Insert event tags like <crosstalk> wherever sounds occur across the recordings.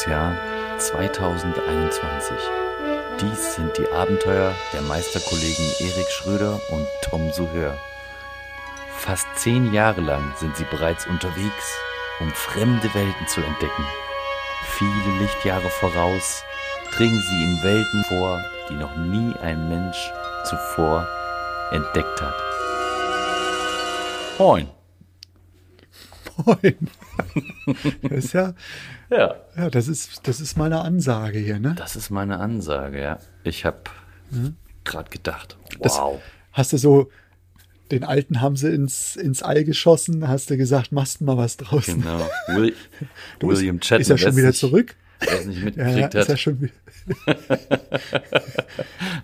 das Jahr 2021. Dies sind die Abenteuer der Meisterkollegen Erik Schröder und Tom Suhör. Fast zehn Jahre lang sind sie bereits unterwegs, um fremde Welten zu entdecken. Viele Lichtjahre voraus dringen sie in Welten vor, die noch nie ein Mensch zuvor entdeckt hat. Moin. Moin. Das ist ja, Ja, ja, das ist, das ist meine Ansage hier, ne? das ist meine Ansage, ja. Ich habe gerade gedacht, Das- wow. Hast du so, den alten haben sie ins, ins All geschossen, hast du gesagt, machst mal was draus. Genau. Will, <laughs> William ist, Shatner. ist er schon wieder zurück? Wer es nicht Ja, ja, mitgekriegt ist er hat. schon wieder. <laughs>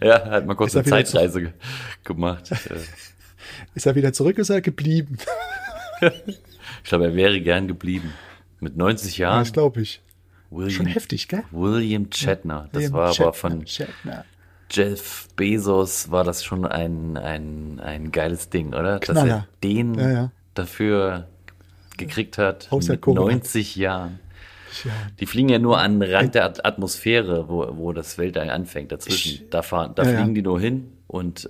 Ja, hat mal kurz eine Zeitreise ge gemacht. <laughs> Ist er wieder zurück, ist er geblieben? Ich glaube, er wäre gern geblieben. Mit 90 Ja, Jahren. das glaube ich. William, Schon heftig, gell? William Shatner. Das William war Shatner, aber von Shatner. Jeff Bezos war das schon ein, ein, ein geiles Ding, oder? Dass er Knaller. den Ja, ja. dafür gekriegt hat Außer mit Corona. 90 Jahren. Ja, Die fliegen ja nur an den Rand der At- Atmosphäre, wo, wo das Weltall anfängt. Dazwischen. Ich- da fahren, da Ja, ja. fliegen die nur hin und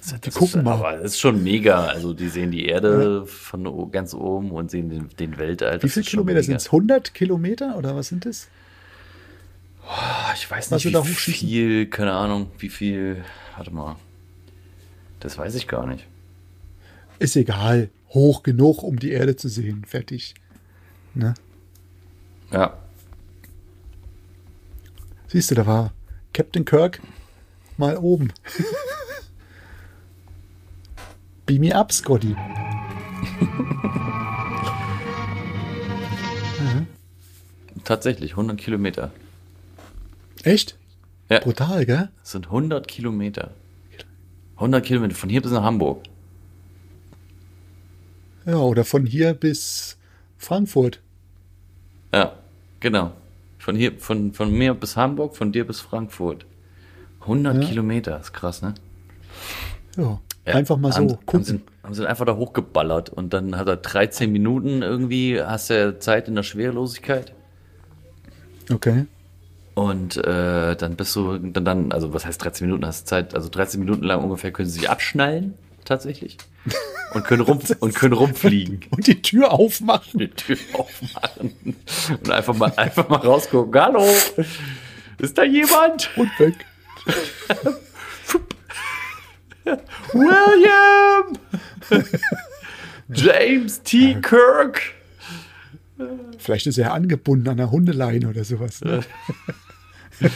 das, das gucken ist, mal. Aber das ist schon mega. Also die sehen die Erde von o- ganz oben und sehen den, den Weltall. Wie viele Kilometer sind es? 100 Kilometer oder was sind es? Ich weiß Was nicht, wie viel, keine Ahnung, wie viel, warte mal. Das weiß ich gar nicht. Ist egal. Hoch genug, um die Erde zu sehen. Fertig. Ne? Ja, Siehst du, da war Captain Kirk mal oben. <laughs> Beam me up, Scotty. tatsächlich, 100 Kilometer. Echt? Ja, Brutal, gell? das sind 100 Kilometer. 100 Kilometer, von hier bis nach Hamburg. Ja, oder von hier bis Frankfurt. Ja, genau. Von hier, von, von mir bis Hamburg, von dir bis Frankfurt. 100 Ja. Kilometer, ist krass, ne? Ja, Ja, einfach mal so haben, Haben gucken. sie, haben sie einfach da hochgeballert und dann hat er 13 Minuten irgendwie, hast du Zeit in der Schwerelosigkeit. Okay. Und äh, dann bist du, dann, dann, also was heißt 13 Minuten hast du Zeit? Also 13 Minuten lang ungefähr können sie sich abschnallen, tatsächlich. Und können, rum, <laughs> und können rumfliegen. <laughs> Und die Tür aufmachen. Die Tür aufmachen und einfach mal, einfach mal rausgucken. Hallo, ist da jemand? Und weg. <laughs> <laughs> William! James T. Kirk! Vielleicht ist er angebunden an einer Hundeleine oder sowas. Ne? <laughs>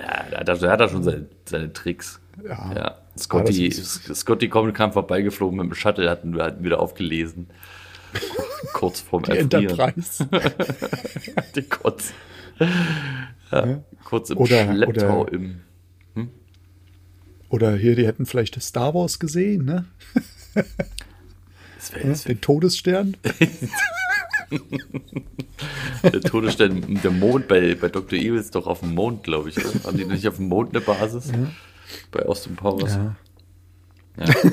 Ja, da hat er, da hat er schon seine, seine Tricks. Ja. Ja. Scotty, Aber das Scotty kommt, kam vorbeigeflogen mit dem Shuttle, hat ihn wieder aufgelesen. Kurz vorm Die Erfrieren. Enterprise. <laughs> Die kurz, ja, kurz im Oder- Schlepptau oder- im. Oder hier, die hätten vielleicht Star Wars gesehen, ne? Den Todesstern. <laughs> der Todesstern, der Mond bei, bei Dr. Evil ist doch auf dem Mond, glaube ich. Oder? Haben die nicht auf dem Mond eine Basis? Bei Austin Powers. Ja. Ja. <laughs>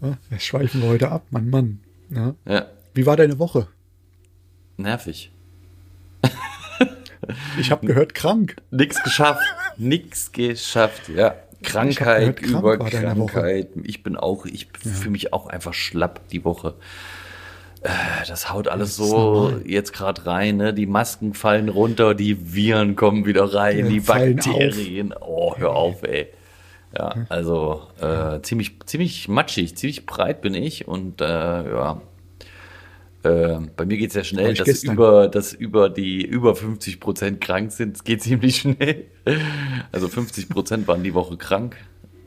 Ja, wir schweifen wir heute ab, Mann, Mann. Ja. ja. Wie war deine Woche? Nervig. Ich habe gehört, krank. Nix geschafft. Nix geschafft, ja. Krankheit gehört, über. Krankheit. Ich bin auch, ich fühle mich auch einfach schlapp die Woche. Äh, Das haut alles Das so jetzt gerade rein, ne? Die Masken fallen runter, die Viren kommen wieder rein, Ja, die Bakterien. Oh, hör auf, ey. Ja, also äh, ziemlich, ziemlich matschig, ziemlich breit bin ich und äh, ja. Äh, bei mir geht es ja schnell, dass gestern. über, dass über die über 50 Prozent krank sind. Es geht <laughs> ziemlich schnell. Also 50 Prozent waren die Woche krank.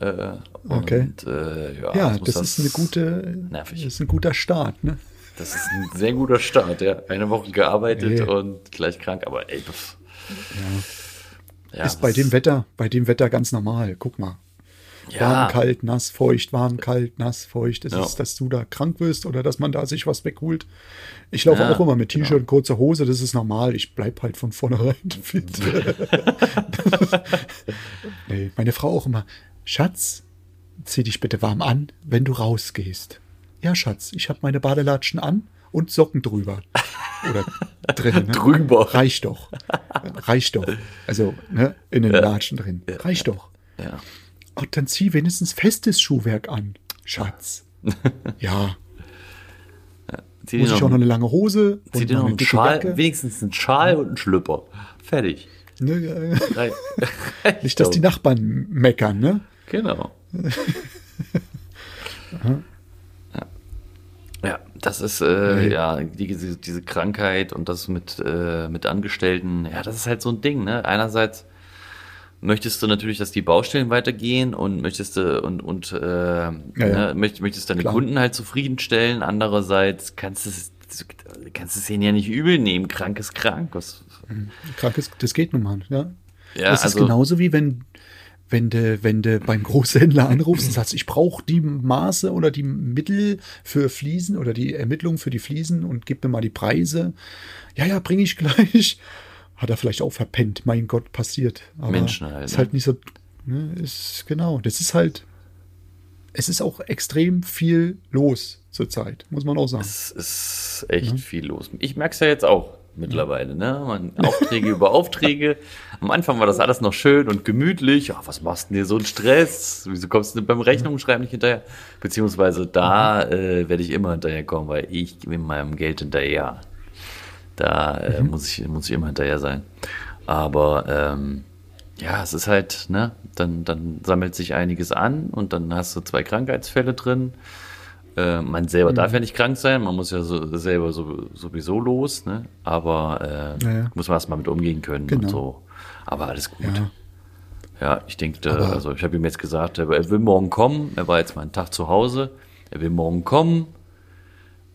Äh, Okay. Und äh, ja, Ja, muss das ist eine gute, nervig. das ist ein guter Start, ne? Das ist ein sehr guter Start, ja. Eine Woche gearbeitet Nee. und gleich krank, aber ey, pff. Ja, ist bei dem Wetter, bei dem Wetter ganz normal. Guck mal. Ja. Warm, kalt, nass, feucht, warm, kalt, nass, feucht. Es Ja. ist, dass du da krank wirst oder dass man da sich was wegholt. Ich laufe Ja, auch immer mit T-Shirt genau. und kurzer Hose, das ist normal. Ich bleib halt von vornherein <laughs> fit. <laughs> nee, meine Frau auch immer, Schatz, zieh dich bitte warm an, wenn du rausgehst. Ja, Schatz, ich habe meine Badelatschen an und Socken drüber. Oder drin. Ne? Drüber. Reicht doch. Reicht doch. Also, ne, in den Latschen drin. Reicht doch. Ja. Oh, dann zieh wenigstens festes Schuhwerk an, Schatz. <laughs> ja, Zieh muss ich auch noch eine lange Hose zieh und dir noch noch eine einen Schal, Jacke. wenigstens einen Schal und einen Schlüpper. Fertig. Ne, äh, Rei- <laughs> nicht, dass die Nachbarn meckern, ne? Genau. ja. <laughs> ja, das ist äh, Nee. ja die, diese, diese Krankheit und das mit, äh, mit Angestellten, ja, das ist halt so ein Ding, ne? Einerseits möchtest du natürlich, dass die Baustellen weitergehen und möchtest du und, und äh, ja. Ne, möcht, möchtest deine Klar. Kunden halt zufriedenstellen. Andererseits kannst du es kannst es ihnen ja nicht übel nehmen. Krank ist krank. Was, Krank ist, das geht nun mal, ja. ja, das ist also, genauso wie wenn, wenn du, wenn du beim Großhändler anrufst und sagst, ich brauche die Maße oder die Mittel für Fliesen oder die Ermittlungen für die Fliesen und gib mir mal die Preise. Ja, ja, bringe ich gleich. Hat er vielleicht auch verpennt. Mein Gott, passiert. Aber Menschen halt, Ist ne? halt nicht so, ne, ist, genau. Das ist halt, es ist auch extrem viel los zurzeit, muss man auch sagen. Es ist echt viel los. Ich merke es ja jetzt auch mittlerweile. Ne? Man, <laughs> Aufträge über Aufträge. Am Anfang war das alles noch schön und gemütlich. Ja, was machst du denn hier so einen Stress? Wieso kommst du denn beim Rechnungsschreiben nicht hinterher? Beziehungsweise da äh, werde ich immer hinterherkommen, weil ich mit meinem Geld hinterher. Da äh, muss, ich, muss ich immer hinterher sein. Aber ähm, ja, es ist halt, ne, dann, dann sammelt sich einiges an und dann hast du zwei Krankheitsfälle drin. Äh, man selber darf ja nicht krank sein, man muss ja so, selber so, sowieso los, ne? Aber äh, Ja, ja. muss man erstmal mit umgehen können Genau. und so. Aber alles gut. Ja. Ja, ich denke, also ich habe ihm jetzt gesagt, er, er will morgen kommen. Er war jetzt mal einen Tag zu Hause. Er will morgen kommen.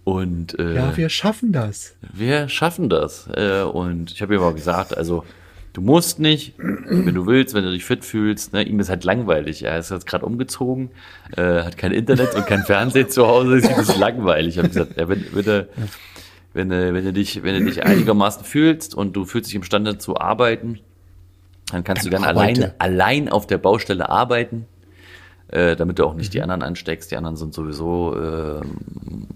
Und äh, Ja, wir schaffen das. wir schaffen das. Äh, und ich habe ihm aber gesagt, also du musst nicht, wenn du willst, wenn du dich fit fühlst. Ne? Ihm ist halt langweilig. Er ist jetzt gerade umgezogen, äh, hat kein Internet und kein Fernsehen zu Hause. Ist ihm ist langweilig. Ich habe gesagt, ja, wenn, wenn, du, wenn, du, wenn du dich, wenn du dich einigermaßen fühlst und du fühlst dich imstande zu arbeiten, dann kannst Dann du gerne allein, allein auf der Baustelle arbeiten. Äh, damit du auch nicht die Mhm. anderen ansteckst. Die anderen sind sowieso ähm,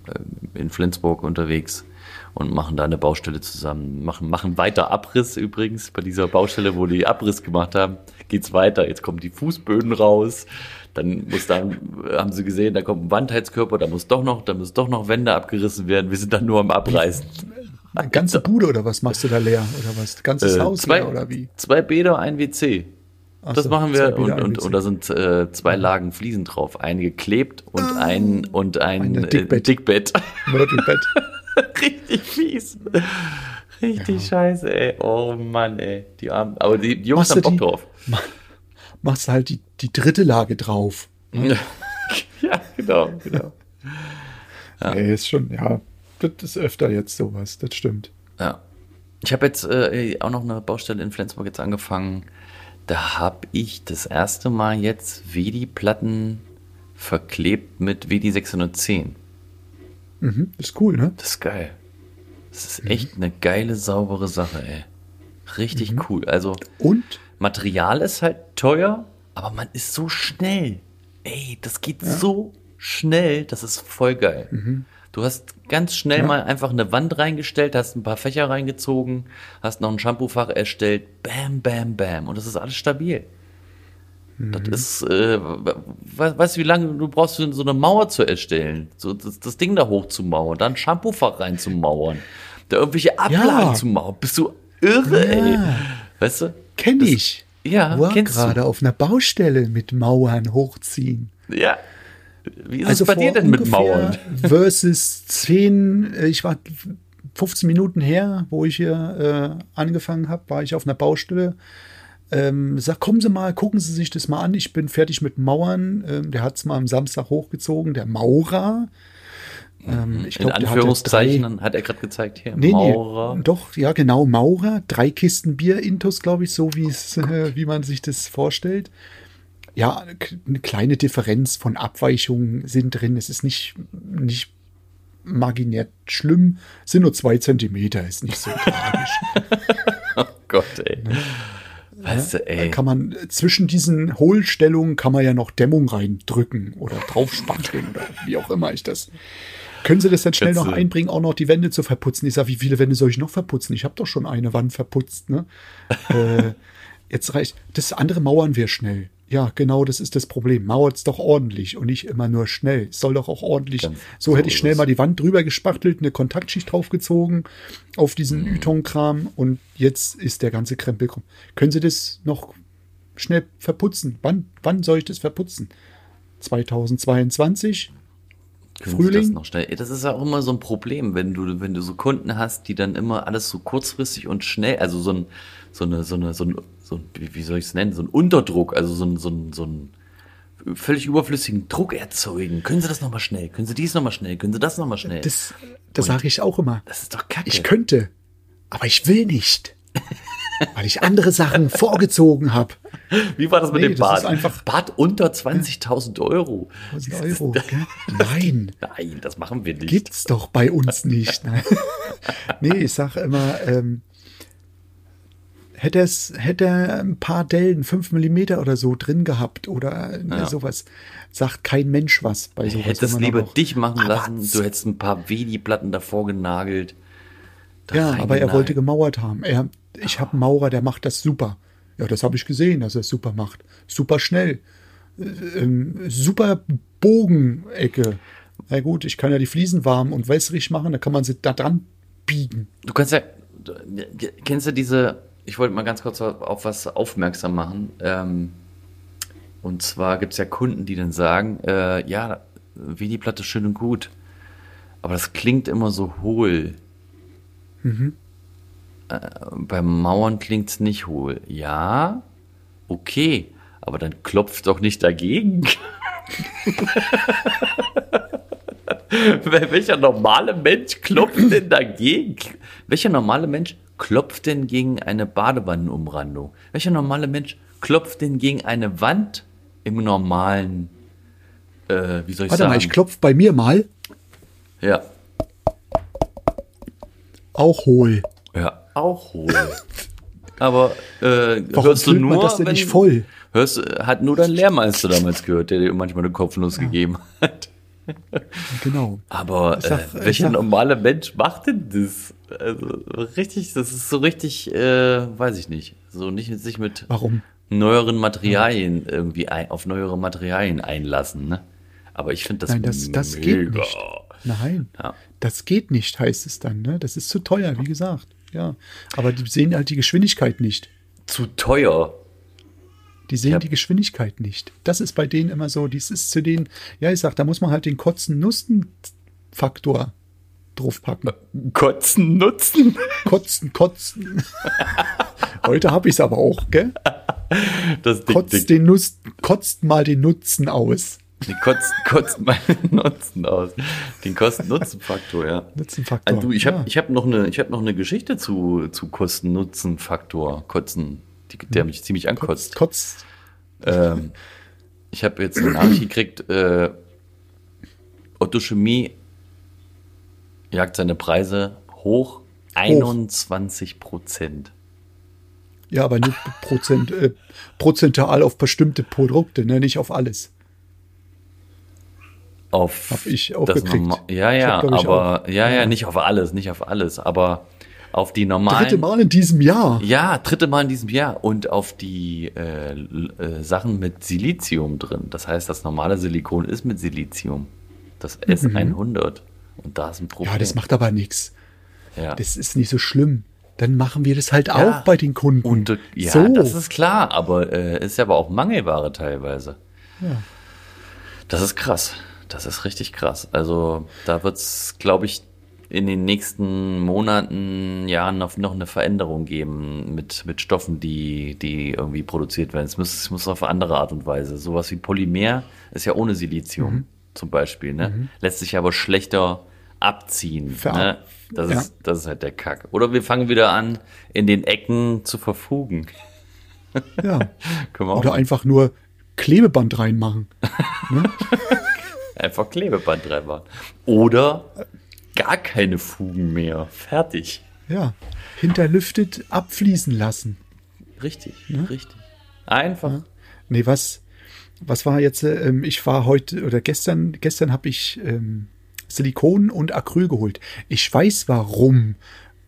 in Flensburg unterwegs und machen da eine Baustelle zusammen. Machen, machen weiter Abriss übrigens. Bei dieser Baustelle, wo die Abriss gemacht haben, geht's weiter. Jetzt kommen die Fußböden raus. Dann muss dann, haben sie gesehen, da kommt ein Wandheizkörper, da muss doch noch, da müssen doch noch Wände abgerissen werden. Wir sind dann nur am Abreißen. Eine ganze Bude oder was machst du da leer? Oder was? Ganzes Äh, Haus zwei, leer oder wie? zwei Bäder, ein WC. Ach Das so, machen wir und, und, und da sind äh, zwei Lagen Fliesen drauf. Ein geklebt und ein und ein Ein äh, Dickbett. Dickbett. Mörtelbett. <laughs> Richtig fies. Richtig scheiße, ey. Oh Mann, ey. Die Armen. Aber die, die Jungs Machst haben Bock die- drauf. Machst du halt die, die dritte Lage drauf. <laughs> ja, genau, genau. Ja. Nee, ist schon, ja, das ist öfter jetzt sowas, das stimmt. Ja. Ich habe jetzt äh, auch noch eine Baustelle in Flensburg jetzt angefangen. Da habe ich das erste Mal jetzt WD-Platten verklebt mit WD 610. Mhm, ist cool, ne? Das ist geil. Das ist echt eine geile, saubere Sache, ey. Richtig cool. Also, Und Material ist halt teuer, aber man ist so schnell. Ey, das geht so schnell, das ist voll geil. Du hast ganz schnell Ja. mal einfach eine Wand reingestellt, hast ein paar Fächer reingezogen, hast noch ein Shampoofach erstellt, bam, bam, bam. Und das ist alles stabil. Das ist, äh, we- weißt du, wie lange du brauchst, so eine Mauer zu erstellen? So das, das Ding da hochzumauern, dann ein Shampoofach reinzumauern, da irgendwelche Ablagen Ja. zu mauern. Bist du irre, ey? Ja. Weißt du? kenn Das- ich. Ja, War gerade auf einer Baustelle mit Mauern hochziehen. Ja. Wie ist also es bei dir denn mit Mauern? <laughs> Versus 10, äh, ich war 15 Minuten her, wo ich hier äh, angefangen habe, war ich auf einer Baustelle. Ähm, sag, kommen Sie mal, gucken Sie sich das mal an. Ich bin fertig mit Mauern. Ähm, der hat es mal am Samstag hochgezogen, der Maurer. Ähm, ich Mhm. In glaub, hatte Anführungszeichen drei- dann hat er gerade gezeigt hier. Nee, Maurer. nee, doch, ja, genau, Maurer. Drei Kisten Bier Intus, glaube ich, so äh, <laughs> wie man sich das vorstellt. Ja, eine kleine Differenz von Abweichungen sind drin. Es ist nicht, nicht marginär schlimm, sind nur zwei Zentimeter, ist nicht so tragisch. <laughs> Oh Gott, ey. Weißt du, ey. Kann man zwischen diesen Hohlstellungen kann man ja noch Dämmung reindrücken oder draufspachteln oder wie auch immer ich das. Können Sie das dann schnell Jetzt, noch äh, einbringen, auch noch die Wände zu verputzen? Ich sage, wie viele Wände soll ich noch verputzen? Ich habe doch schon eine Wand verputzt. Ne? <laughs> äh, jetzt reicht. Das andere mauern wir schnell. Ja, genau, das ist das Problem. Mauert's doch ordentlich und nicht immer nur schnell. Es soll doch auch ordentlich. Ganz so, so hätte ich schnell mal die Wand drüber gespachtelt, eine Kontaktschicht draufgezogen auf diesen Mhm. Yton-Kram und jetzt ist der ganze Krempel krumm. Können Sie das noch schnell verputzen? Wann, wann soll ich das verputzen? 2022? Können Sie Frühling? Das, noch schnell? das ist ja auch immer so ein Problem, wenn du, wenn du so Kunden hast, die dann immer alles so kurzfristig und schnell, also so ein, so eine, so eine, so ein, so ein wie soll ich es nennen, so ein Unterdruck, also so ein, so ein, so ein völlig überflüssigen Druck erzeugen. Können Sie das nochmal schnell? Können Sie dies nochmal schnell? Können Sie das nochmal schnell? Das, das sage ich auch immer. das ist doch kacke. Ich könnte, aber ich will nicht. <laughs> Weil ich andere Sachen vorgezogen habe. Wie war das mit Nee, dem das Bad? einfach- Bad unter 20.000 Euro. 1000 Euro. Gell? Nein, <laughs> Nein, das machen wir nicht. gibt's doch bei uns nicht. Nein. <laughs> nee, ich sage immer, ähm, hätte es hätte er ein paar Dellen, 5 Millimeter oder so drin gehabt oder äh, Ja. sowas, sagt kein Mensch was bei sowas. Hättest lieber auch- dich machen lassen, du hättest ein paar Vedi-Platten davor genagelt. da Ja, aber er reingenagelt. wollte gemauert haben. Er, ich habe einen Maurer, der macht das super. Ja, das habe ich gesehen, dass er es super macht. Super schnell. Äh, ähm, super Bogenecke. Na gut, ich kann ja die Fliesen warm und wässrig machen, da kann man sie da dran biegen. Du kannst ja, kennst du diese, ich wollte mal ganz kurz auf, was aufmerksam machen. Ähm, und zwar gibt es ja Kunden, die dann sagen, äh, ja, Vedi-Platte schön und gut, aber das klingt immer so hohl. Äh, beim Mauern klingt es nicht hohl. Ja, okay, aber dann klopft doch nicht dagegen. <laughs> Wel- Welcher normale Mensch klopft denn dagegen? Welcher normale Mensch klopft denn gegen eine Badewannenumrandung? Welcher normale Mensch klopft denn gegen eine Wand im normalen, äh, wie soll ich Warte sagen? mal, ich klopf bei mir mal. ja, Auch hohl. ja, auch hohl. Aber äh, Warum hörst du nur, man das denn wenn, nicht voll? Hörst, hat nur dein Lehrmeister damals gehört, der dir manchmal eine Kopfnuss gegeben hat. Genau. Aber sag- äh, welcher sag- normale Mensch macht denn das? Also richtig, das ist so richtig, äh, weiß ich nicht, so nicht sich mit Warum? neueren Materialien irgendwie ein, auf neuere Materialien einlassen, ne? Aber ich finde das, Nein, das, das geht mega. nicht. Nein, Ja. das geht nicht, heißt es dann. Ne? Das ist zu teuer, wie gesagt. Ja, aber die sehen halt die Geschwindigkeit nicht. Zu teuer. Die sehen Ja. die Geschwindigkeit nicht. Das ist bei denen immer so. Dies ist zu denen, ja, ich sag, da muss man halt den Kotzen-Nutzen-Faktor draufpacken. Kotzen nutzen. Kotzen, kotzen. <laughs> Heute habe ich es aber auch, gell? Das Ding, Kotzt, Ding. den Nutz, kotzt mal den Nutzen aus. Die kotzt, kotzt meinen Nutzen aus. Den Kosten-Nutzen-Faktor, ja. Nutzenfaktor. Du, ich habe ja. ich hab noch, eine, ich hab noch eine Geschichte zu, zu Kosten-Nutzen-Faktor. Kotzen, die, der mich ziemlich ankotzt. Kotzt. Ähm, ich habe jetzt eine Nachricht gekriegt, äh, Otto Chemie jagt seine Preise hoch. 21 Prozent. Ja, aber nur <laughs> Prozent, äh, prozentual auf bestimmte Produkte, ne? nicht auf alles. Auf Hab ich auch das gekriegt. Norma- Ja, ja, hab, aber auch. ja, ja, nicht auf alles, nicht auf alles, aber auf die normalen. Dritte Mal in diesem Jahr. Ja, dritte Mal in diesem Jahr und auf die äh, äh, Sachen mit Silizium drin. Das heißt, das normale Silikon ist mit Silizium. Das S100. Und da ist ein Problem. Mhm. Ja, das macht aber nichts. ja. Das ist nicht so schlimm. Dann machen wir das halt Ja. auch bei den Kunden. Und äh, ja, so. das ist klar, aber äh, ist ja aber auch Mangelware teilweise. Ja. Das ist krass. Das ist richtig krass. Also da wird's, glaube ich, in den nächsten Monaten, Jahren noch, noch eine Veränderung geben mit, mit Stoffen, die, die irgendwie produziert werden. Es muss, es muss auf andere Art und Weise. Sowas wie Polymer ist ja ohne Silizium Mhm. zum Beispiel. Ne? Lässt sich aber schlechter abziehen. Ver- Ne? Das, Ja. ist, das ist halt der Kack. Oder wir fangen wieder an, in den Ecken zu verfugen. ja. <laughs> Oder einfach nur Klebeband reinmachen. <laughs> Einfach Klebeband reinmachen. Oder gar keine Fugen mehr. Fertig. Ja, hinterlüftet abfließen lassen. Richtig, richtig. Einfach. Nee, was, was war jetzt, äh, ähm, ich war heute oder gestern, gestern habe ich ähm, Silikon und Acryl geholt. Ich weiß, warum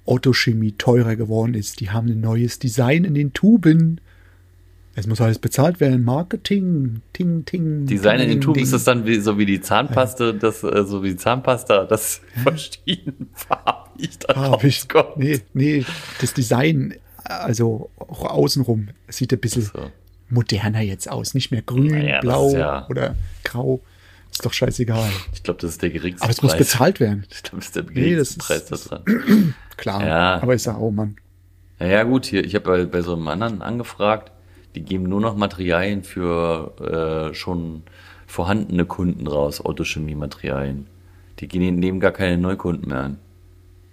Autochemie teurer geworden ist. Die haben ein neues Design in den Tuben. Es muss alles bezahlt werden. Marketing, ting, ting. Design in den ting, Tuben ting. ist das dann wie, so wie die Zahnpaste, das, äh, so wie die Zahnpasta, das verschiedenfarbig da Hab ich, rauskommt. nee, nee, das Design, also auch außenrum, sieht ein bisschen So. moderner jetzt aus. Nicht mehr grün, Naja, blau ja- oder grau. Ist doch scheißegal. Ich glaube, das ist der geringste Aber es muss Preis. bezahlt werden. Ich glaube, das ist der Nee, geringste das Preis da dran. <clears throat> Klar. Ja. Aber ich sage, oh Mann. Naja, gut, hier, ich habe bei, bei so einem anderen angefragt, die geben nur noch Materialien für äh, schon vorhandene Kunden raus, Autochemie-Materialien. Die gehen, nehmen gar keine Neukunden mehr an.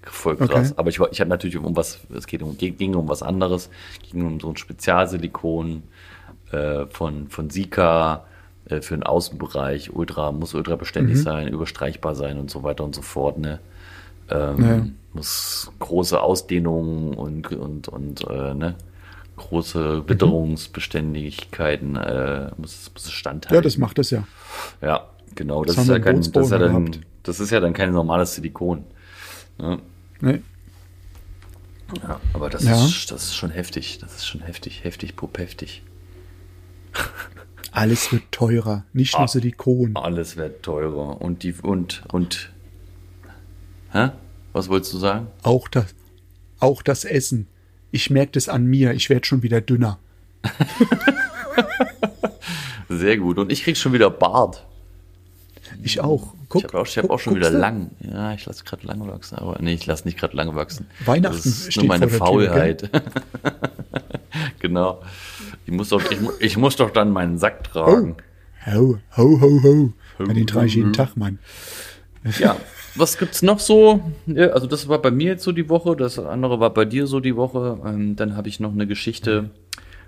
Voll krass. Okay. Aber ich, ich habe natürlich um was, es geht um, ging um was anderes, ging um so ein Spezialsilikon äh, von, von Sika äh, für den Außenbereich, ultra, muss ultra beständig sein, überstreichbar sein und so weiter und so fort, ne? Ähm, Ja. Muss große Ausdehnungen und, und, und äh, ne? große Witterungsbeständigkeiten äh, muss, muss es standhalten. Ja, das macht es ja. Ja, genau. Das, Das ist ja kein, das, ist ja dann, das ist ja dann kein normales Silikon. Ne? Nee. Ja, aber das, Ja. ist, das ist schon heftig. Das ist schon heftig, heftig, pup, heftig. <laughs> Alles wird teurer. Nicht Ah. nur Silikon. Alles wird teurer. Und die, und, und, hä? Was wolltest du sagen? Auch das, auch das Essen. Ich merke das an mir. Ich werde schon wieder dünner. <laughs> Sehr gut. Und ich krieg schon wieder Bart. Ich auch. Guck, ich habe auch, ich hab guck- auch schon wieder du? lang. Ja, ich lasse gerade lang wachsen. Aber nee, ich lasse nicht gerade lange wachsen. Weihnachten Das ist nur meine der Tür, Faulheit. <laughs> genau. Ich muss, doch, ich, ich muss doch dann meinen Sack tragen. Ho, ho, ho, ho. Ja, den trage ich jeden Tag, Mann. Ja, was gibt's noch so? Also das war bei mir jetzt so die Woche, das andere war bei dir so die Woche. Ähm, dann habe ich noch eine Geschichte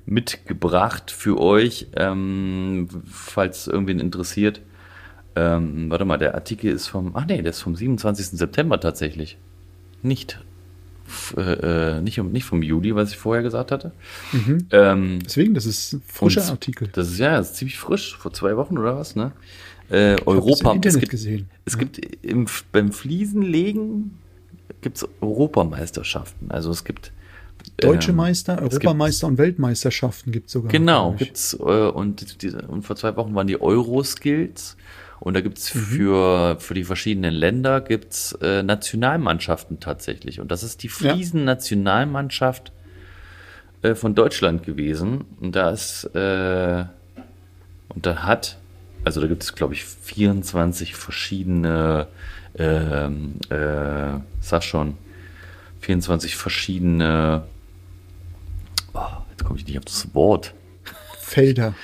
mitgebracht für euch, ähm, falls irgendwen interessiert. Ähm, warte mal, der Artikel ist vom, ach nee, der ist vom 27. September tatsächlich. Nicht, äh, nicht, nicht vom Juli, was ich vorher gesagt hatte. Ähm, Deswegen, das ist ein frischer und Artikel. Das ist ja, das ist ziemlich frisch, vor zwei Wochen oder was, ne? Äh, Ich Europa. im Internet es gibt, gesehen. Es gibt im, beim Fliesenlegen gibt's Europameisterschaften. Also es gibt Deutsche ähm, Meister, es gibt- Europameister und Weltmeisterschaften gibt es sogar. Genau, gibt's äh, und, die, und vor zwei Wochen waren die Euroskills und da gibt's Mhm. für für die verschiedenen Länder gibt's äh, Nationalmannschaften tatsächlich und das ist die Ja. Fliesen-Nationalmannschaft äh, von Deutschland gewesen und da ist äh, und da hat also da gibt es glaube ich 24 verschiedene ähm, äh, sag schon 24 verschiedene oh, jetzt komme ich nicht auf das Wort Felder.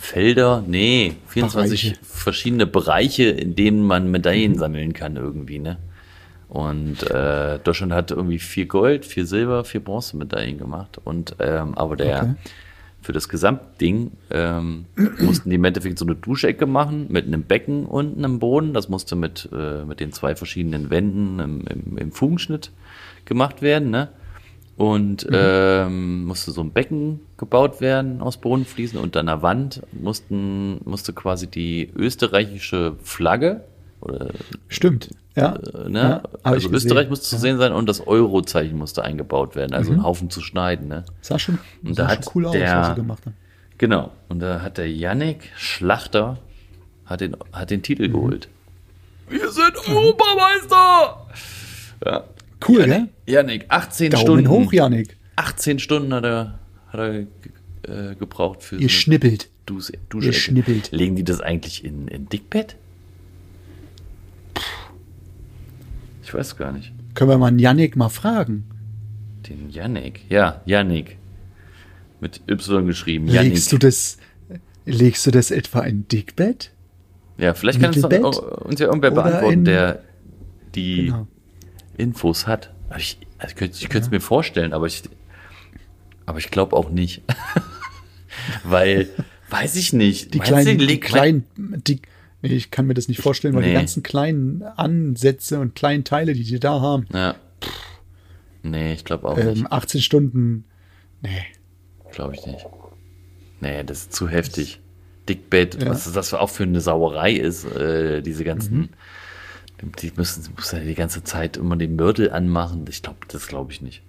Felder, nee, 24 Bereiche. verschiedene Bereiche, in denen man Medaillen sammeln kann irgendwie, ne? Und äh, Deutschland hat irgendwie vier Gold, vier Silber, vier Bronzemedaillen gemacht. Und ähm, aber der Okay. für das Gesamtding ähm, mussten die im Endeffekt so eine Duschecke machen mit einem Becken unten im Boden. Das musste mit, äh, mit den zwei verschiedenen Wänden im, im, im Fugenschnitt gemacht werden, ne? Und ähm, musste so ein Becken gebaut werden aus Bodenfliesen und an der Wand mussten, musste quasi die österreichische Flagge oder Stimmt. Ja. äh, ne? Ja, also ich Österreich musste zu sehen sein und das Eurozeichen musste eingebaut werden, also ein Haufen zu schneiden, ne? Sah schon, Und sah da schon hat cool aus, der- was sie gemacht haben. Genau. Und da hat der Yannick Schlachter hat den, hat den Mhm. Titel geholt. Wir sind Europameister! Ja. Cool, Yannick, gell? Yannick, 18 Daumen Stunden. hoch, Janik. 18 Stunden hat er, hat er äh, gebraucht für Ihr schnippelt. Dusche. Ihr schnippelt. Legen die das eigentlich in, in Dickbett? Ich weiß gar nicht. Können wir mal einen Janik mal fragen? Den Yannick. Ja, Yannick. Mit Y geschrieben. Yannick. Legst du das, legst du das etwa in Dickbett? Ja, vielleicht kann Mittelbett? uns ja irgendwer beantworten, in- der die Genau. Infos hat. Aber Ich, also ich könnte es mir vorstellen, aber ich, aber ich glaube auch nicht. <laughs> weil, Weiß ich nicht. Die kleinen, die kleinen, die, nee, ich kann mir das nicht vorstellen, weil Nee. die ganzen kleinen Ansätze und kleinen Teile, die die da haben, Ja. Nee, ich glaube auch nicht. ähm, 18 Stunden, nee. Glaube ich nicht. Nee, das ist zu heftig. Dickbett, Ja. was das auch für eine Sauerei ist, äh, diese ganzen. Die müssen muss ja die ganze Zeit immer den Mörtel anmachen. Ich glaube, das glaube ich nicht.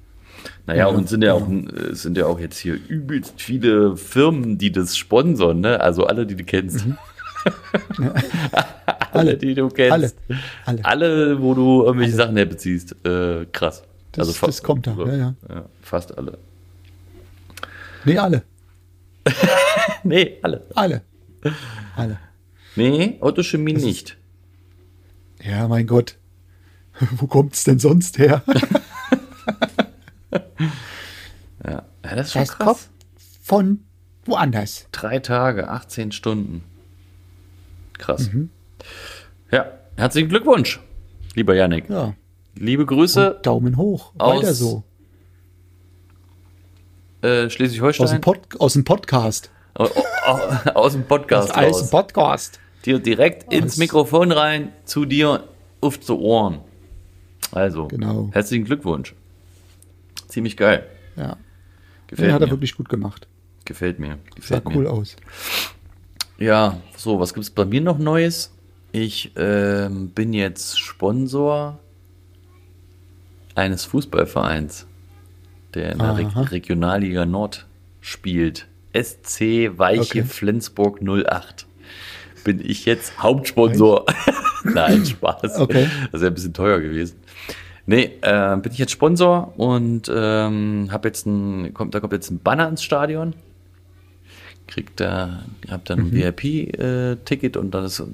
Naja, Ja, und sind ja, auch, äh, sind ja auch jetzt hier übelst viele Firmen, die das sponsern, ne? Also alle, die du kennst. <laughs> alle, die du kennst. Alle, alle. Alle, wo du irgendwelche Sachen herbeziehst. Äh, krass. Das- fa- das kommt da, ja, ja. Fast alle. Nee, alle, <laughs> Nee, alle. alle, alle. Nee, Autochemie nicht. Ja, mein Gott. <laughs> Wo kommt's denn sonst her? <laughs> Ja, ja das ist schon Das krass. kommt von woanders. Drei Tage, 18 Stunden. Krass. Mhm. Ja, herzlichen Glückwunsch, lieber Yannick. Ja. Liebe Grüße Daumen hoch. Aus Weiter so. äh, Aus dem, Schleswig-Holstein. Pod, aus dem Podcast. Au- au- aus dem Podcast Aus dem. Podcast. Dir direkt ins Aus- Mikrofon rein, zu dir auf die Ohren. Also, Genau. herzlichen Glückwunsch. Ziemlich geil. Ja. Gefällt Den hat er wirklich gut gemacht. Gefällt mir. Sah Gefällt cool mir. aus. Ja, so, was gibt's bei mir noch Neues? Ich ähm, bin jetzt Sponsor eines Fußballvereins, der in der Aha. Re Regionalliga Nord spielt. SC Weiche Okay. Flensburg 08. Bin ich jetzt Hauptsponsor. <laughs> Nein, Spaß. Okay. Das wäre ein bisschen teuer gewesen. Nee, äh, bin ich jetzt Sponsor und ähm, hab jetzt ein, kommt, da kommt jetzt ein Banner ins Stadion kriegt da, habt dann ein VIP-Ticket und dann ist, äh,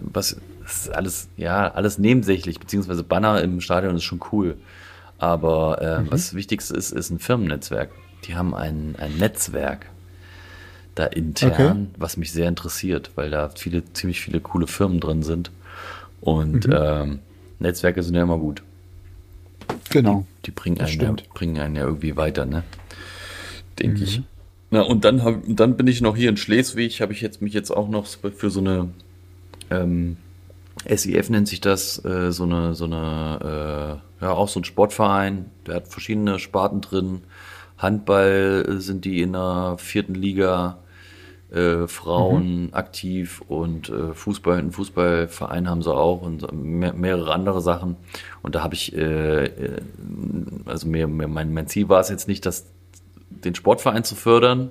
was, ist alles, ja, alles nebensächlich, beziehungsweise Banner im Stadion ist schon cool. Aber äh, was das Wichtigste ist, ist ein Firmennetzwerk. Die haben ein, ein Netzwerk da intern, Okay. was mich sehr interessiert, weil da viele, ziemlich viele coole Firmen drin sind. Und ähm, Netzwerke sind ja immer gut. Genau. Die bringen Das einen, ja, bringen einen ja irgendwie weiter, ne? Denke ich. Na, und dann, hab, dann bin ich noch hier in Schleswig, habe ich jetzt mich jetzt auch noch für so eine ähm, SIF nennt sich das, äh, so eine, so eine, äh, ja, auch so ein Sportverein, der hat verschiedene Sparten drin. Handball äh, sind die in der vierten Liga, äh, Frauen aktiv und äh, Fußball, einen Fußballverein haben sie auch und mehr, mehrere andere Sachen. Und da habe ich, äh, äh, also mir, mir, mein, mein Ziel war es jetzt nicht, das, den Sportverein zu fördern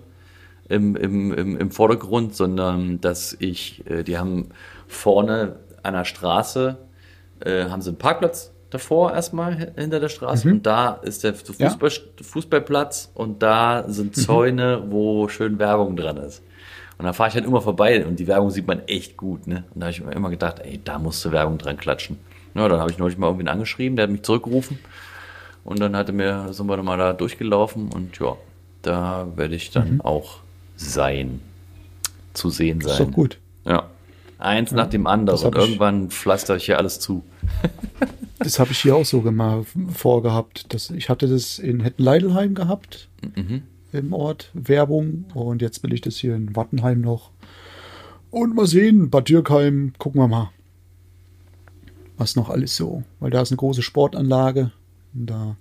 im, im, im, im Vordergrund, sondern dass ich, äh, die haben vorne an der Straße, äh, haben sie einen Parkplatz davor erstmal hi- hinter der Straße und da ist der Ja. Fußball, Fußballplatz und da sind Zäune, wo schön Werbung dran ist. Und da fahre ich halt immer vorbei und die Werbung sieht man echt gut, ne? Und da habe ich mir immer gedacht, ey, da musst du Werbung dran klatschen. Ja, dann habe ich neulich mal irgendwen angeschrieben, der hat mich zurückgerufen und dann hatte mir, sind wir dann mal da durchgelaufen und ja, da werde ich dann auch sein, zu sehen sein. Doch gut. Ja. Eins nach dem anderen. Und irgendwann pflaster ich hier alles zu. <laughs> Das habe ich hier auch so gemacht, vorgehabt. Das, ich hatte das in Hettenleidelheim gehabt, Mhm. im Ort, Werbung. Und jetzt will ich das hier in Wattenheim noch. Und mal sehen, Bad Dürkheim, gucken wir mal, was noch alles so. Weil da ist eine große Sportanlage. Und da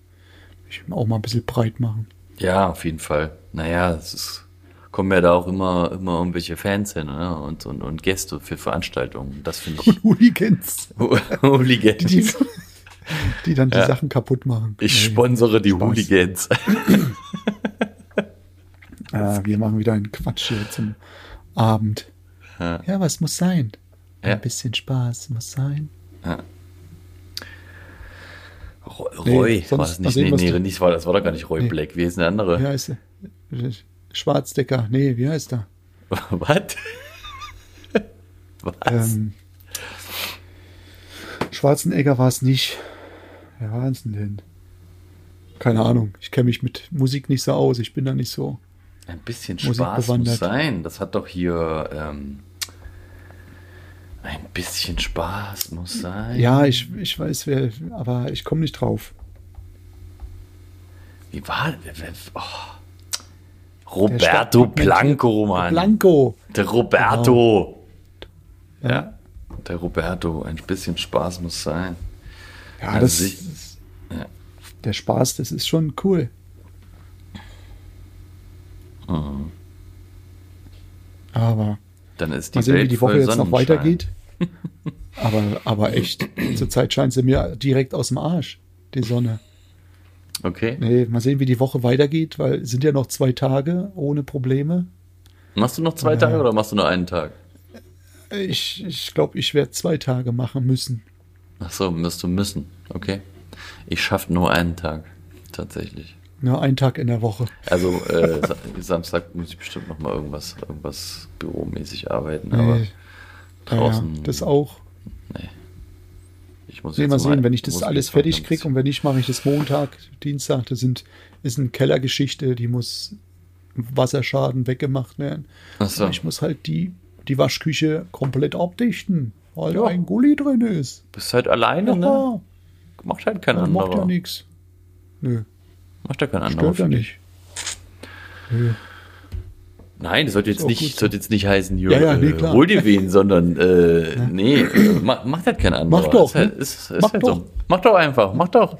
will ich auch mal ein bisschen breit machen. Ja, auf jeden Fall. Naja, es ist, kommen ja da auch immer, immer irgendwelche Fans hin ne? und, und, und Gäste für Veranstaltungen. Das finde ich. <laughs> Hooligans, <laughs> Hooligans. die, die dann die Ja. Sachen kaputt machen. Ich Nee, sponsere die Spaß. Hooligans. <laughs> Äh, wir machen wieder einen Quatsch hier zum Abend. Ja. Ja, was muss sein? Ein Ja. bisschen Spaß muss sein. Roy, Nee, war das nicht? Nee, nee, nicht, war, das war doch gar nicht Roy Nee. Black. Wie ist denn der andere? Heißt er? Schwarzdecker. Nee, wie heißt er? <laughs> Was? Was? Ähm, Schwarzenegger war es nicht. Wer war es denn? Keine Ahnung. Ich kenne mich mit Musik nicht so aus. Ich bin da nicht so. Ein bisschen Spaß muss sein. Das hat doch hier ähm, ein bisschen Spaß muss sein. Ja, ich, ich weiß, wer, aber ich komme nicht drauf. Wie war wer- wer- oh. Roberto. Blanco, Mann. Blanco. Der Roberto. Ja. Der Roberto. Ein bisschen Spaß muss sein. Ja, Also das, sich- das ja. der Spaß, das ist schon cool. Mhm. Aber Dann ist die mal sehen, Welt wie die Woche jetzt noch weitergeht. aber, aber echt, <clears throat> zurzeit scheint sie mir direkt aus dem Arsch, die Sonne. Okay. Nee, mal sehen, wie die Woche weitergeht, weil es sind ja noch zwei Tage ohne Probleme. Machst du noch zwei Tage oder machst du nur einen Tag? Ich ich, glaube, ich werde zwei Tage machen müssen. Ach so, müsst du müssen. Okay. Ich schaffe nur einen Tag. Tatsächlich. Nur einen Tag in der Woche. Also äh, <laughs> Sa- Samstag muss ich bestimmt noch mal irgendwas, irgendwas büromäßig arbeiten. Aber Nee. draußen. Ja, das auch. Ich muss Nee, mal sehen, wenn ich das alles mal fertig kriege und wenn nicht, mache ich das Montag, Dienstag. Das sind, ist eine Kellergeschichte, die muss Wasserschaden weggemacht werden. Ach so. Ich muss halt die, die Waschküche komplett abdichten, weil Ja. da ein Gully drin ist. Bist halt alleine, ne? Ja, Macht halt kein das macht ja nichts. Nö, Macht ja kein anderer. stört ja nicht. Nö. Nein, das sollte jetzt nicht, gut so. sollte jetzt nicht heißen, hier, Ja, ja, nee, äh, klar. hol dir wen, sondern äh, <laughs> nee, äh, ma- macht halt kein anderer. Mach doch, Ist halt, ne? ist, ist Mach halt doch. So. Mach doch einfach, mach doch.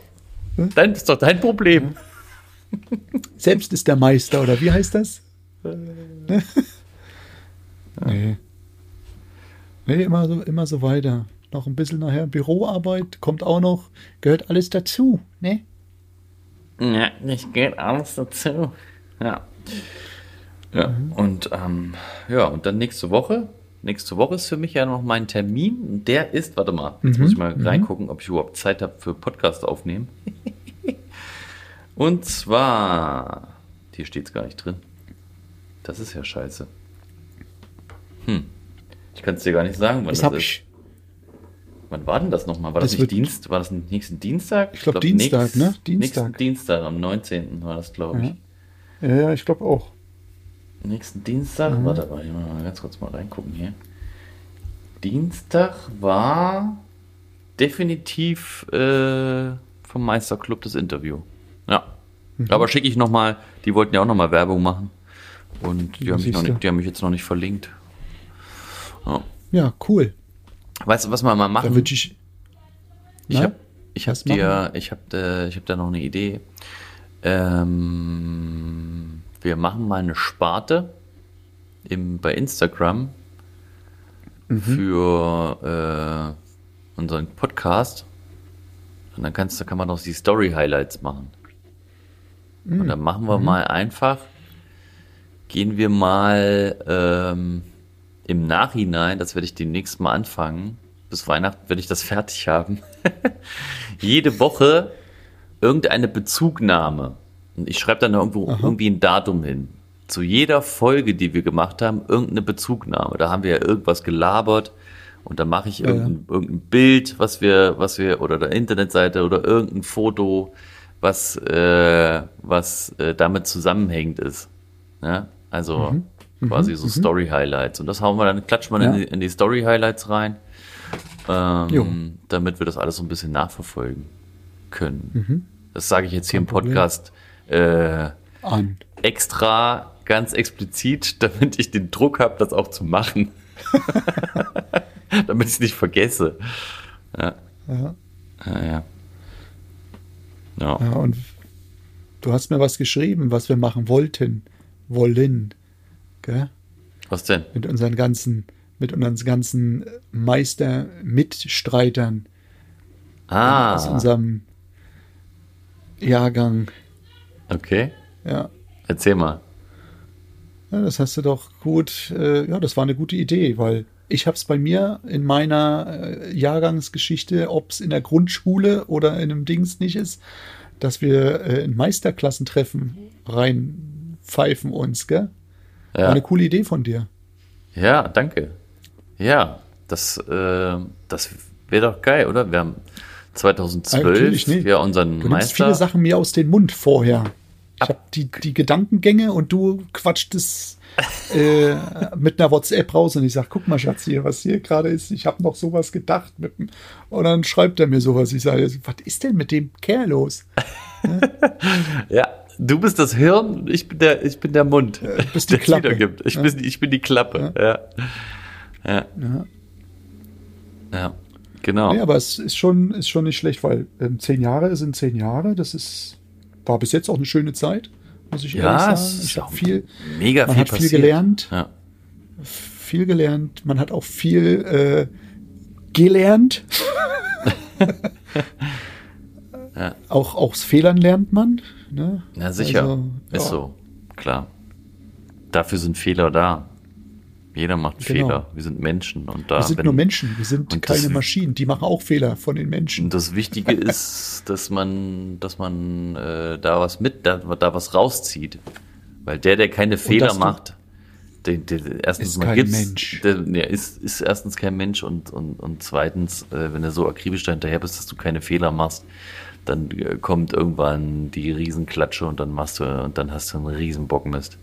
Hm? Dein, ist doch dein Problem. <laughs> Selbst ist der Meister, oder wie heißt das? Ne? <laughs> nee. Nee, immer so, immer so weiter. Noch ein bisschen nachher Büroarbeit kommt auch noch, gehört alles dazu, ne? Ja, das geht alles dazu. Ja. Ja, Mhm. und ähm, ja, und dann nächste Woche. Nächste Woche ist für mich ja noch mein Termin. Der ist, warte mal, jetzt Mhm. muss ich mal reingucken, ob ich überhaupt Zeit habe für Podcast aufnehmen. <laughs> und zwar, hier steht es gar nicht drin. Das ist ja scheiße. Hm. Ich kann es dir gar nicht sagen, wann Das das, ist. ich. Wann war denn das nochmal? War das, Das nicht Dienst? War das nächsten Dienstag? Ich glaub, Dienstag, ne? Nächsten Dienstag. Dienstag, am 19. war das, glaube ich. Ja, ja, ich glaube auch. Nächsten Dienstag, Mhm. warte mal, ich muss mal ganz kurz mal reingucken hier. Dienstag war definitiv äh, vom Meisterclub das Interview. Ja. Mhm. Aber schicke ich nochmal, die wollten ja auch nochmal Werbung machen. Und die Ja, haben, mich noch nicht, die haben mich jetzt noch nicht verlinkt. Ja. Ja, cool. Weißt du, was wir mal Da machen? wünsche ich. Ich habe ich hab dir, ich habe äh, ich hab da noch eine Idee. Ähm, wir machen mal eine Sparte im, bei Instagram Mhm. für äh, unseren Podcast. Und dann kannst du, kann man noch die Story Highlights machen. Und dann machen Mhm. wir mal einfach, gehen wir mal ähm, im Nachhinein, das werde ich demnächst mal anfangen, bis Weihnachten werde ich das <laughs> fertig haben, jede Woche irgendeine Bezugnahme. Und ich schreibe dann irgendwo irgendwie ein Datum hin. Zu jeder Folge, die wir gemacht haben, irgendeine Bezugnahme. Da haben wir ja irgendwas gelabert und dann mache ich irgendein, irgendein Bild, was wir, was wir, oder der Internetseite oder irgendein Foto, was, äh, was äh, damit zusammenhängend ist. Ja? Also quasi so Story Highlights. Und das hauen wir dann, klatschen wir Ja. in, die, in die Story Highlights rein, ähm, damit wir das alles so ein bisschen nachverfolgen können. Das sage ich jetzt hier im Problem. Äh, An. extra ganz explizit, <laughs> damit ich den Druck habe, das auch zu machen. <laughs> damit ich es nicht vergesse. Ja. Ja. Ja, ja. Ja. ja, und du hast mir was geschrieben, was wir machen wollten. Wollen. Gell? Was denn? Mit unseren ganzen, mit unseren ganzen Meister-Mitstreitern aus Ah, unserem Jahrgang. Okay. Ja. Erzähl mal. Ja, das hast du doch gut, äh, ja, das war eine gute Idee, weil ich habe es bei mir in meiner äh, Jahrgangsgeschichte, ob es in der Grundschule oder in einem Dings nicht ist, dass wir äh, in Meisterklassentreffen reinpfeifen uns, gell? War Ja, eine coole Idee von dir. ja danke. Ja, das, äh, das wäre doch geil, oder? Wir haben 2012 Natürlich, nee. ja unseren Du Meister. viele Sachen mir aus dem Mund vorher. Ich habe die, die Gedankengänge und du quatscht es äh, <laughs> mit einer WhatsApp raus und ich sag, guck mal, Schatz, hier, was hier gerade ist. Ich habe noch sowas gedacht. Mit, und dann schreibt er mir sowas. Ich sage, was ist denn mit dem Kerl los? <laughs> Ja, Du bist das Hirn, ich bin der, ich bin der Mund, Äh, bist die der Klappe. wiedergibt. Ich, bin, ich bin die Klappe. Ja. Ja. Ja. ja. Genau. Nee, aber es ist schon, ist schon nicht schlecht, weil ähm, zehn Jahre sind zehn Jahre. Das ist, war bis jetzt auch eine schöne Zeit, muss ich ehrlich Ja, es sagen. ist Ich habe viel, Mega man viel hat viel gelernt, Ja. viel gelernt. Man hat auch viel äh, gelernt. <laughs> Ja. Auch aus Fehlern lernt man. Ne? Ja, sicher. Also, ist so. Klar. Dafür sind Fehler da. Jeder macht Genau. Fehler. Wir sind Menschen und da. Wir sind wenn- nur Menschen, wir sind keine das- Maschinen. Die machen auch Fehler von den Menschen. Und das Wichtige <laughs> ist, dass man, dass man äh, da was mit, da, da was rauszieht. Weil der, der keine Fehler macht, der, der, erstens Ist mal kein Mensch. Der, der ist, ist erstens kein Mensch und, und, und zweitens, äh, wenn du so akribisch dahinterher bist, dass du keine Fehler machst, dann äh, kommt irgendwann die Riesenklatsche und dann machst du, und dann hast du einen riesen Bockmist.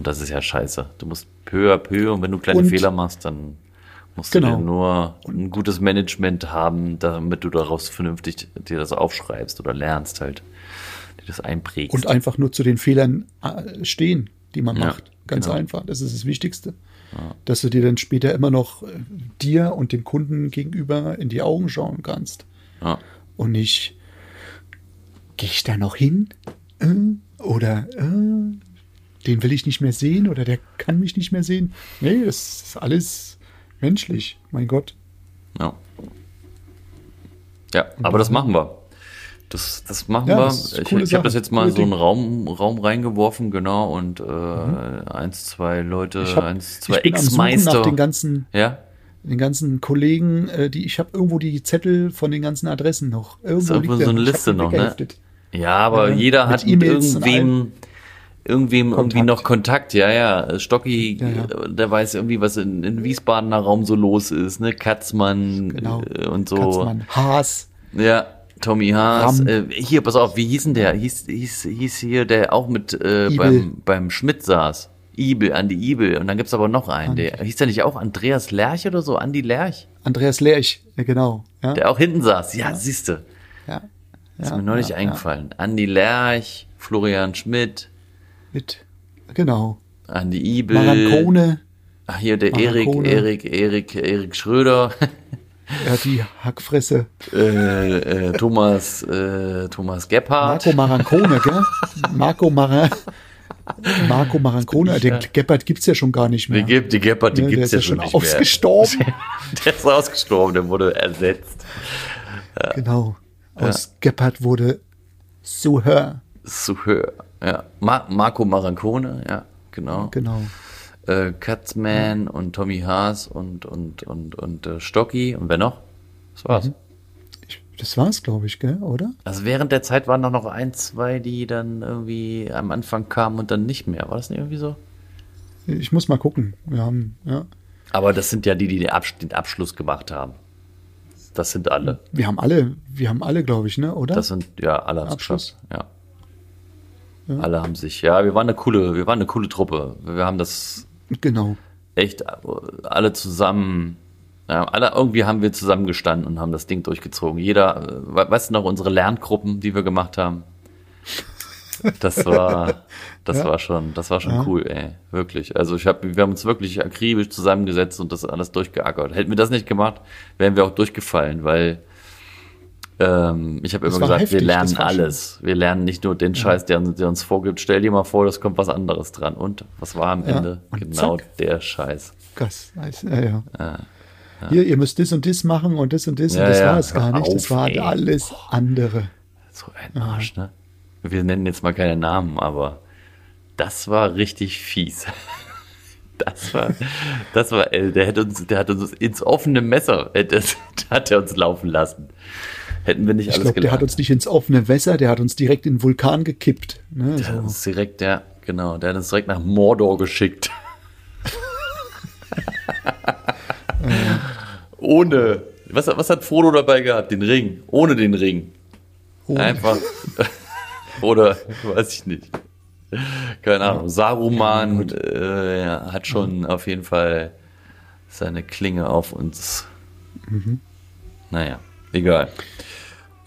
Und das ist ja scheiße. Du musst peu à peu und wenn du kleine Und- Fehler machst, dann musst Genau. du dir nur ein gutes Management haben, damit du daraus vernünftig dir das aufschreibst oder lernst halt, dir das einprägst. Und einfach nur zu den Fehlern äh, stehen, die man Ja, macht. Ganz genau. einfach. Das ist das Wichtigste. Dass du dir dann später immer noch äh, dir und dem Kunden gegenüber in die Augen schauen kannst. ja. Und nicht, gehe ich da noch hin? Äh, oder äh, den will ich nicht mehr sehen oder der kann mich nicht mehr sehen. Nee, das ist alles menschlich. Mein Gott. Ja. Ja, aber das machen wir. Das, das machen Ja, wir. das Ich, ich habe das jetzt mal coole so einen. Raum, Raum reingeworfen, genau, und äh, eins, zwei Leute, hab, eins, zwei Suchen nach Ex-Meister. den ganzen, Ja, den ganzen Kollegen, äh, die ich habe irgendwo die Zettel von den ganzen Adressen noch. Irgendwo, Ist irgendwo so eine Liste noch, ne? ja, aber Ja, jeder mit hat mit E-Mails und irgendwem, irgendwem irgendwie Kontakt. noch Kontakt. Ja, ja. Stocki, Ja, ja. der weiß irgendwie, was in, in Wiesbadener Raum so los ist, ne? Katzmann Genau. äh, und so. Katzmann, Haas. Ja, Tommy Haas. Äh, hier, pass auf, wie hieß denn der? Hieß, hieß, hieß hier, der auch mit äh, beim, beim Schmidt saß. Ibel, Andi Ibel. Und dann gibt's aber noch einen. Andi. Der hieß der nicht auch Andreas Lerch oder so? Andi Lerch? Andreas Lerch, ja, genau. Ja, Der auch hinten saß. Ja, siehste. ja, Ist ja, mir neulich ja, eingefallen. Andi Lerch, Florian Schmidt, Ja, mit, genau. Andi Ibel. Marancone, Ach, hier der Erik, Marancone. Erik, Erik, Erik Schröder. <laughs> ja, die Hackfresse. äh, äh, Thomas, äh, Thomas Gebhardt. Marco Marancone, gell? Marco Mara Marco Marancone, ich, den ja. Gebhardt gibt's ja schon gar nicht Die, mehr. gibt, die Gebhardt, die Ne, der gibt's ist ja ja schon schon nicht mehr. ausgestorben. <laughs> Der ist ausgestorben, der wurde ersetzt. Genau. Aus Gebhardt wurde Suhör. Suhör. Ja. Ma Marco Marancone, ja, genau. Genau. Äh, Katzman und Tommy Haas und, und, und, und äh, Stocki. Und wer noch? Das war's. Mhm. Ich, das war's, glaube ich, gell, oder? Also während der Zeit waren da noch ein, zwei, die dann irgendwie am Anfang kamen und dann nicht mehr. War das nicht irgendwie so? Ich muss mal gucken. Wir haben, ja, Aber das sind ja die, die den, Abs den Abschluss gemacht haben. Das sind alle. wir haben alle, wir haben alle, glaube ich, ne, oder? Das sind ja alle Abschluss. geschafft. Ja. Alle haben sich. Ja, wir waren eine coole, wir waren eine coole Truppe. Wir haben das genau. echt alle zusammen. Ja, alle irgendwie haben wir zusammengestanden und haben das Ding durchgezogen. Jeder, äh, we- weißt du noch, unsere Lerngruppen, die wir gemacht haben. Das war, <laughs> das Ja. war schon, das war schon Ja. cool, ey, wirklich. Also ich habe, wir haben uns wirklich akribisch zusammengesetzt und das alles durchgeackert. Hätten wir das nicht gemacht, wären wir auch durchgefallen, weil ähm, ich habe Das immer gesagt, heftig, wir lernen das alles. Wir lernen nicht nur den Scheiß, der, uns- der uns vorgibt. Stell dir mal vor, das kommt was anderes dran. Und was war am Ja. Ende? Und Genau zack. der Scheiß. Das, heißt, ja, ja. Hier, ihr müsst das und das machen und das und das Ja, und das ja, war es gar nicht. Das auf, war ey. alles andere. So ein Arsch, ne? Wir nennen jetzt mal keine Namen, aber das war richtig fies. <laughs> Das war, das war, der hätte uns, der hat uns ins offene Messer, äh, <laughs> das, hat er uns laufen lassen. Hätten wir nicht Ich alles glaube, der gelernt. hat uns nicht ins offene Wässer, der hat uns direkt in den Vulkan gekippt. Ne? Der hat So. uns direkt, ja, genau, der hat uns direkt nach Mordor geschickt. <laughs> Ohne, was, was hat Frodo dabei gehabt? Den Ring. Ohne den Ring. Ohne. Einfach. <laughs> Oder, weiß ich nicht. Keine Ahnung. Saruman äh, ja, hat schon auf jeden Fall seine Klinge auf uns. Naja, egal.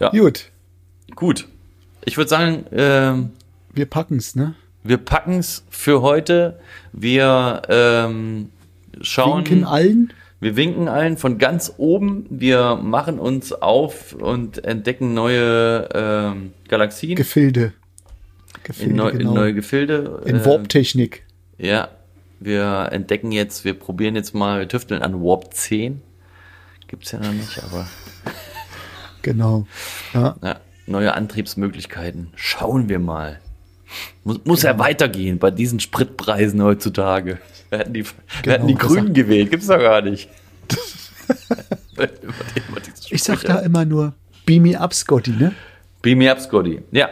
Ja, Gut, gut. Ich würde sagen, ähm, Wir packen's, ne? Wir packen's für heute. Wir ähm, schauen. Winken allen. Wir winken allen von ganz oben. Wir machen uns auf und entdecken neue ähm, Galaxien. Gefilde. Gefilde, in, neu, genau. in neue Gefilde. In Ähm, Warp-Technik. Ja, wir entdecken jetzt, wir probieren jetzt mal, wir tüfteln an Warp 10. Gibt's ja noch nicht, aber Genau. Ja. ja, neue Antriebsmöglichkeiten. Schauen wir mal. Muss, muss ja weitergehen bei diesen Spritpreisen heutzutage. Wir hätten die, wir Genau, hätten die das Grünen sagt- gewählt, gibt's doch gar nicht. <laughs> Ich sag da immer nur, beam me up, Scotty, ne? Beam me up, Scotty. Ja.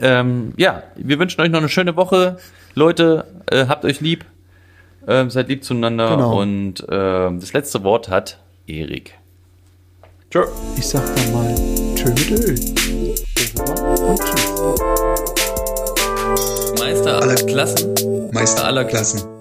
Ähm, ja, wir wünschen euch noch eine schöne Woche. Leute, äh, habt euch lieb. Ähm, seid lieb zueinander. Genau. Und ähm, das letzte Wort hat Erik. Tschö. Ich sag da mal, tschö mit Öl. Und tschüss. Meister aller Klassen. Meister aller Klassen.